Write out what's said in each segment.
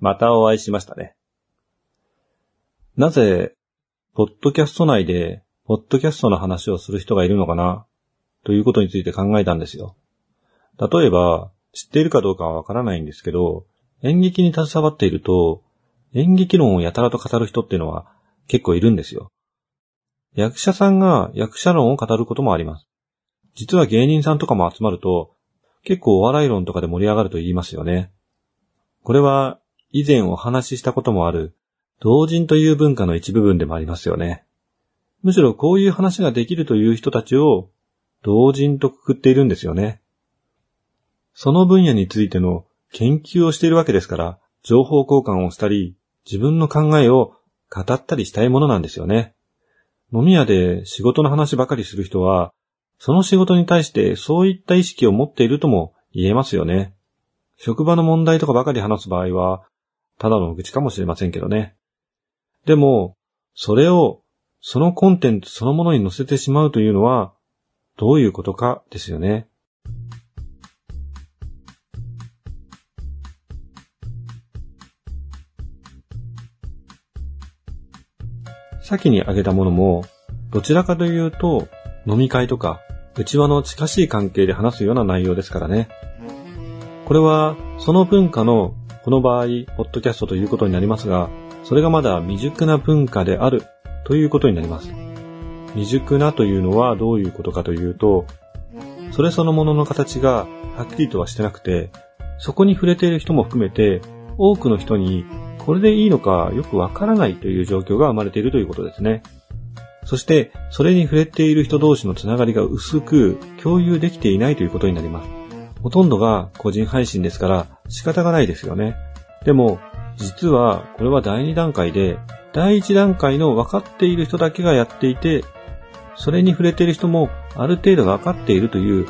またお会いしましたね。なぜ、ポッドキャスト内で、ポッドキャストの話をする人がいるのかな、ということについて考えたんですよ。例えば、知っているかどうかはわからないんですけど、演劇に携わっていると、演劇論をやたらと語る人っていうのは結構いるんですよ。役者さんが役者論を語ることもあります。実は芸人さんとかも集まると、結構お笑い論とかで盛り上がると言いますよね。これは以前お話ししたこともある同人という文化の一部分でもありますよね。むしろこういう話ができるという人たちを同人とくくっているんですよね。その分野についての研究をしているわけですから、情報交換をしたり、自分の考えを語ったりしたいものなんですよね。飲み屋で仕事の話ばかりする人は、その仕事に対してそういった意識を持っているとも言えますよね。職場の問題とかばかり話す場合は、ただの愚痴かもしれませんけどね。でも、それをそのコンテンツそのものに載せてしまうというのは、どういうことかですよね。先に挙げたものも、どちらかというと、飲み会とか、内輪の近しい関係で話すような内容ですからね。これは、その文化の、この場合、ポッドキャストということになりますが、それがまだ未熟な文化であるということになります。未熟なというのはどういうことかというと、それそのものの形がはっきりとはしてなくて、そこに触れている人も含めて、多くの人にこれでいいのかよくわからないという状況が生まれているということですね。そして、それに触れている人同士のつながりが薄く共有できていないということになります。ほとんどが個人配信ですから仕方がないですよね。でも、実はこれは第2段階で、第1段階の分かっている人だけがやっていて、それに触れている人もある程度分かっているという、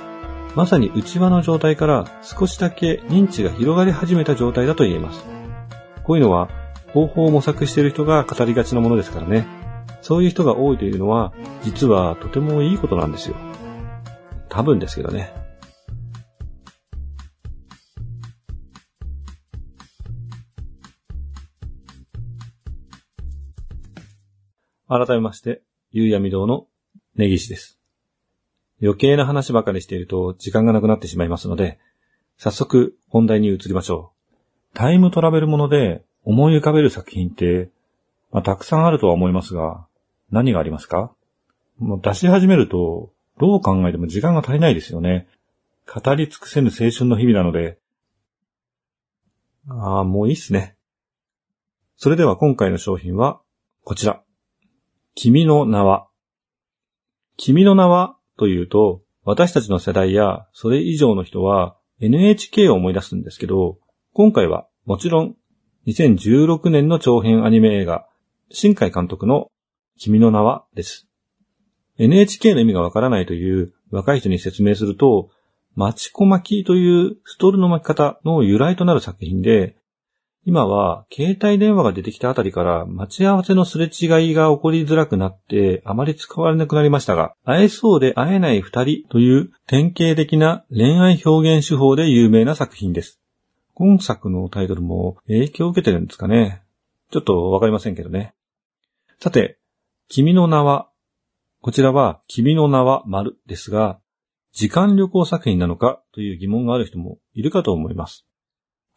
まさに内輪の状態から少しだけ認知が広がり始めた状態だと言えます。こういうのは方法を模索している人が語りがちなものですからね。そういう人が多いというのは、実はとてもいいことなんですよ。多分ですけどね。改めまして、ゆうやみ堂の根岸です。余計な話ばかりしていると時間がなくなってしまいますので、早速本題に移りましょう。タイムトラベルもので思い浮かべる作品って、まあ、たくさんあるとは思いますが、何がありますか？もう出し始めると、どう考えても時間が足りないですよね。語り尽くせぬ青春の日々なので。ああ、もういいっすね。それでは今回の商品は、こちら。君の名は。君の名はというと、私たちの世代やそれ以上の人は NHK を思い出すんですけど、今回はもちろん2016年の長編アニメ映画、新海監督の君の名はです。NHK の意味がわからないという若い人に説明すると、町子巻きというストールの巻き方の由来となる作品で、今は携帯電話が出てきたあたりから待ち合わせのすれ違いが起こりづらくなってあまり使われなくなりましたが、会えそうで会えない二人という典型的な恋愛表現手法で有名な作品です。今作のタイトルも影響を受けてるんですかね。ちょっとわかりませんけどね。さて、君の名は、こちらは君の名は丸ですが、時間旅行作品なのかという疑問がある人もいるかと思います。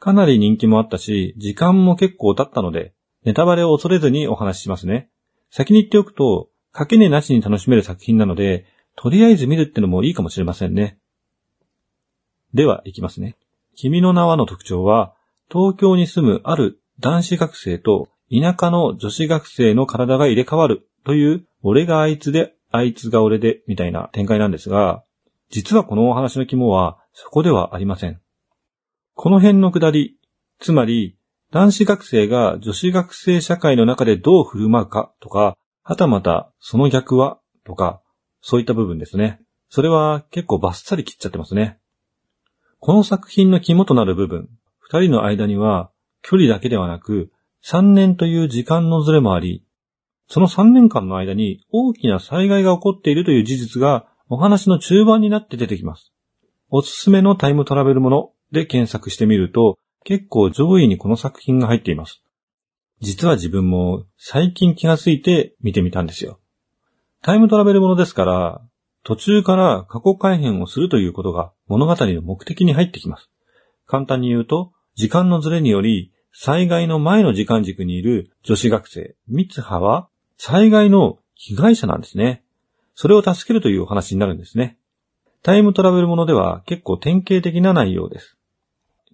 かなり人気もあったし、時間も結構経ったので、ネタバレを恐れずにお話ししますね。先に言っておくと、かけねなしに楽しめる作品なので、とりあえず見るってのもいいかもしれませんね。では、いきますね。君の名はの特徴は、東京に住むある男子学生と田舎の女子学生の体が入れ替わるという、俺があいつで、あいつが俺で、みたいな展開なんですが、実はこのお話の肝は、そこではありません。この辺のくだり、つまり、男子学生が女子学生社会の中でどう振る舞うかとか、はたまたその逆はとか、そういった部分ですね。それは結構バッサリ切っちゃってますね。この作品の肝となる部分、二人の間には距離だけではなく、三年という時間のずれもあり、その三年間の間に大きな災害が起こっているという事実がお話の中盤になって出てきます。おすすめのタイムトラベルもので検索してみると、結構上位にこの作品が入っています。実は自分も最近気がついて見てみたんですよ。タイムトラベルものですから、途中から過去改変をするということが物語の目的に入ってきます。簡単に言うと、時間のズレにより、災害の前の時間軸にいる女子学生、三葉は、災害の被害者なんですね。それを助けるというお話になるんですね。タイムトラベルものでは結構典型的な内容です。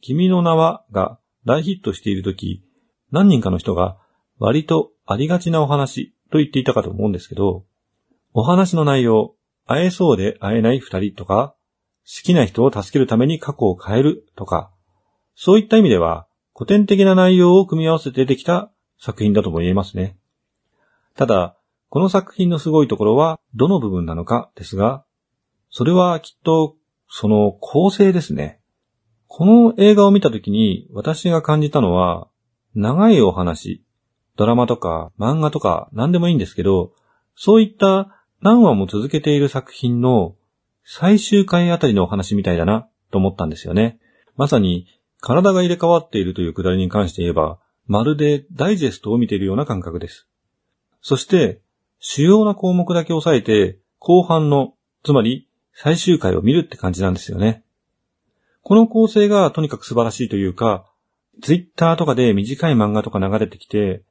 君の名はが大ヒットしているとき、何人かの人が割とありがちなお話と言っていたかと思うんですけど、お話の内容、会えそうで会えない二人とか、好きな人を助けるために過去を変えるとか、そういった意味では古典的な内容を組み合わせてできた作品だとも言えますね。ただ、この作品のすごいところはどの部分なのかですが、それはきっとその構成ですね。この映画を見たときに私が感じたのは、長いお話、ドラマとか漫画とか何でもいいんですけど、そういった何話も続けている作品の最終回あたりのお話みたいだなと思ったんですよね。まさに体が入れ替わっているというくだりに関して言えば、まるでダイジェストを見ているような感覚です。そして、主要な項目だけ押さえて、後半の、つまり最終回を見るって感じなんですよね。この構成がとにかく素晴らしいというか、ツイッターとかで短い漫画とか流れてきて、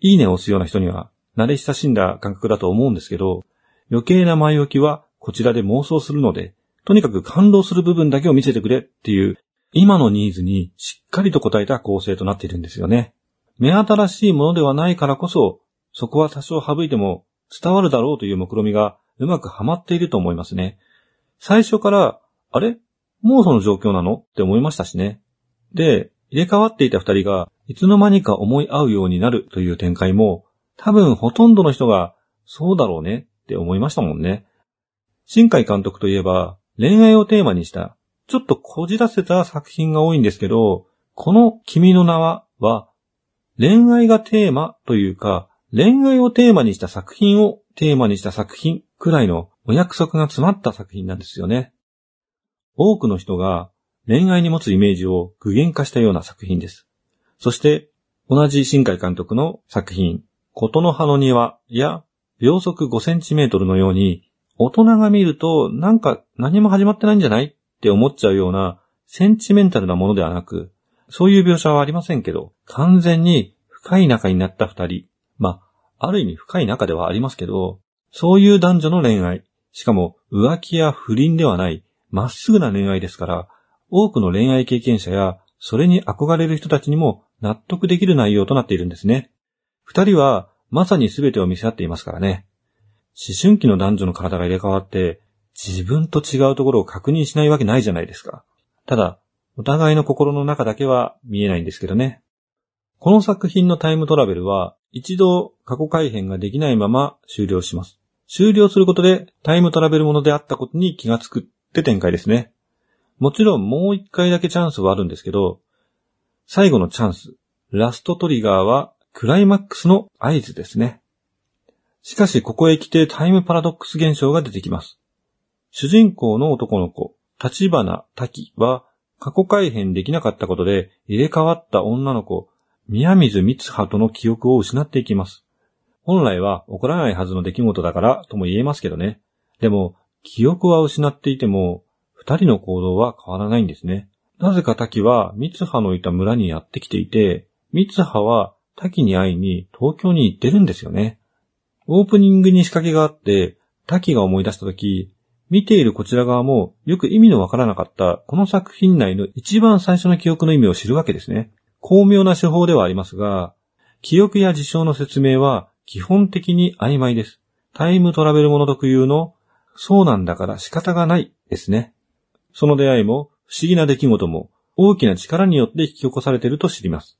いいねを押すような人には慣れ親しんだ感覚だと思うんですけど、余計な前置きはこちらで妄想するので、とにかく感動する部分だけを見せてくれっていう、今のニーズにしっかりと応えた構成となっているんですよね。目新しいものではないからこそ、そこは多少省いても伝わるだろうという目論みがうまくはまっていると思いますね。最初から、あれ？もうその状況なの？って思いましたしね。で、入れ替わっていた二人がいつの間にか思い合うようになるという展開も、多分ほとんどの人がそうだろうねって思いましたもんね。新海監督といえば恋愛をテーマにしたちょっとこじらせた作品が多いんですけど、この君の名はは恋愛がテーマというか恋愛をテーマにした作品をテーマにした作品くらいのお約束が詰まった作品なんですよね。多くの人が恋愛に持つイメージを具現化したような作品です。そして、同じ新海監督の作品、琴の葉の庭や秒速5センチメートルのように、大人が見るとなんか何も始まってないんじゃない？って思っちゃうようなセンチメンタルなものではなく、そういう描写はありませんけど、完全に深い仲になった二人、まあ、ある意味深い仲ではありますけど、そういう男女の恋愛、しかも浮気や不倫ではない、まっすぐな恋愛ですから、多くの恋愛経験者や、それに憧れる人たちにも納得できる内容となっているんですね。二人は、まさに全てを見せ合っていますからね。思春期の男女の体が入れ替わって、自分と違うところを確認しないわけないじゃないですか。ただ、お互いの心の中だけは見えないんですけどね。この作品のタイムトラベルは、一度過去改変ができないまま終了します。終了することでタイムトラベルものであったことに気がつくって展開ですね。もちろんもう一回だけチャンスはあるんですけど、最後のチャンス、ラストトリガーはクライマックスの合図ですね。しかしここへ来てタイムパラドックス現象が出てきます。主人公の男の子、立花滝は過去改変できなかったことで入れ替わった女の子、宮水光葉との記憶を失っていきます。本来は起こらないはずの出来事だからとも言えますけどね。でも、記憶は失っていても、二人の行動は変わらないんですね。なぜか滝は三葉のいた村にやってきていて、三葉は滝に会いに東京に行ってるんですよね。オープニングに仕掛けがあって、滝が思い出した時、見ているこちら側もよく意味のわからなかったこの作品内の一番最初の記憶の意味を知るわけですね。巧妙な手法ではありますが、記憶や事象の説明は基本的に曖昧です。タイムトラベルもの特有のそうなんだから仕方がないですね。その出会いも不思議な出来事も大きな力によって引き起こされていると知ります。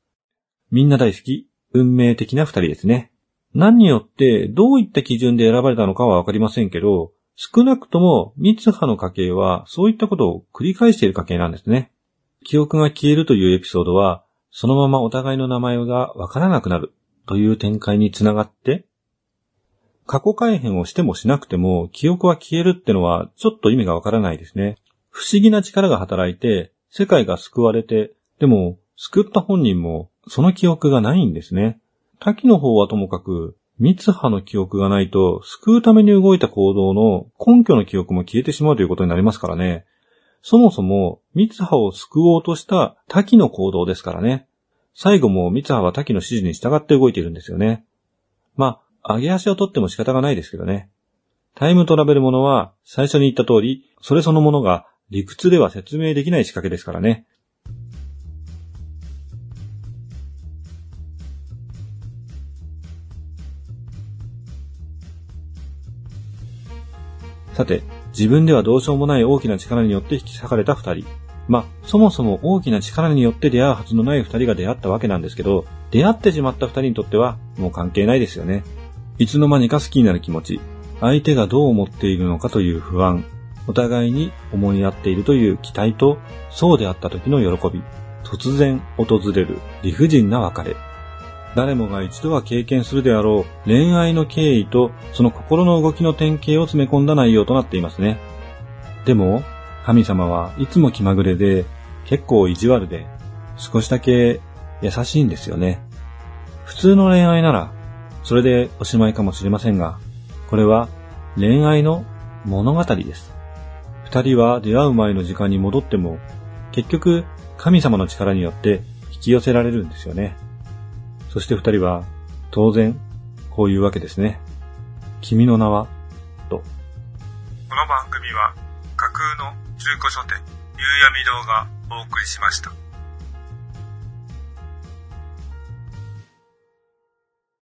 みんな大好き、運命的な二人ですね。何によってどういった基準で選ばれたのかはわかりませんけど、少なくとも、三葉の家系は、そういったことを繰り返している家系なんですね。記憶が消えるというエピソードは、そのままお互いの名前がわからなくなるという展開につながって、過去改変をしてもしなくても、記憶は消えるってのは、ちょっと意味がわからないですね。不思議な力が働いて、世界が救われて、でも、救った本人もその記憶がないんですね。滝の方はともかく、三葉の記憶がないと、救うために動いた行動の根拠の記憶も消えてしまうということになりますからね。そもそも、三葉を救おうとした滝の行動ですからね。最後も三葉は滝の指示に従って動いているんですよね。まあ、上げ足を取っても仕方がないですけどね。タイムトラベルものは、最初に言った通り、それそのものが理屈では説明できない仕掛けですからね。さて、自分ではどうしようもない大きな力によって引き裂かれた二人。まあ、そもそも大きな力によって出会うはずのない二人が出会ったわけなんですけど、出会ってしまった二人にとってはもう関係ないですよね。いつの間にか好きになる気持ち、相手がどう思っているのかという不安、お互いに思い合っているという期待と、そうであった時の喜び、突然訪れる理不尽な別れ、誰もが一度は経験するであろう恋愛の経緯とその心の動きの典型を詰め込んだ内容となっていますね。でも、神様はいつも気まぐれで、結構意地悪で、少しだけ優しいんですよね。普通の恋愛なら、それでおしまいかもしれませんが、これは恋愛の物語です。二人は出会う前の時間に戻っても、結局神様の力によって引き寄せられるんですよね。そして二人は、当然、こういうわけですね。君の名は、と。この番組は、架空の中古書店、夕闇堂がお送りしました。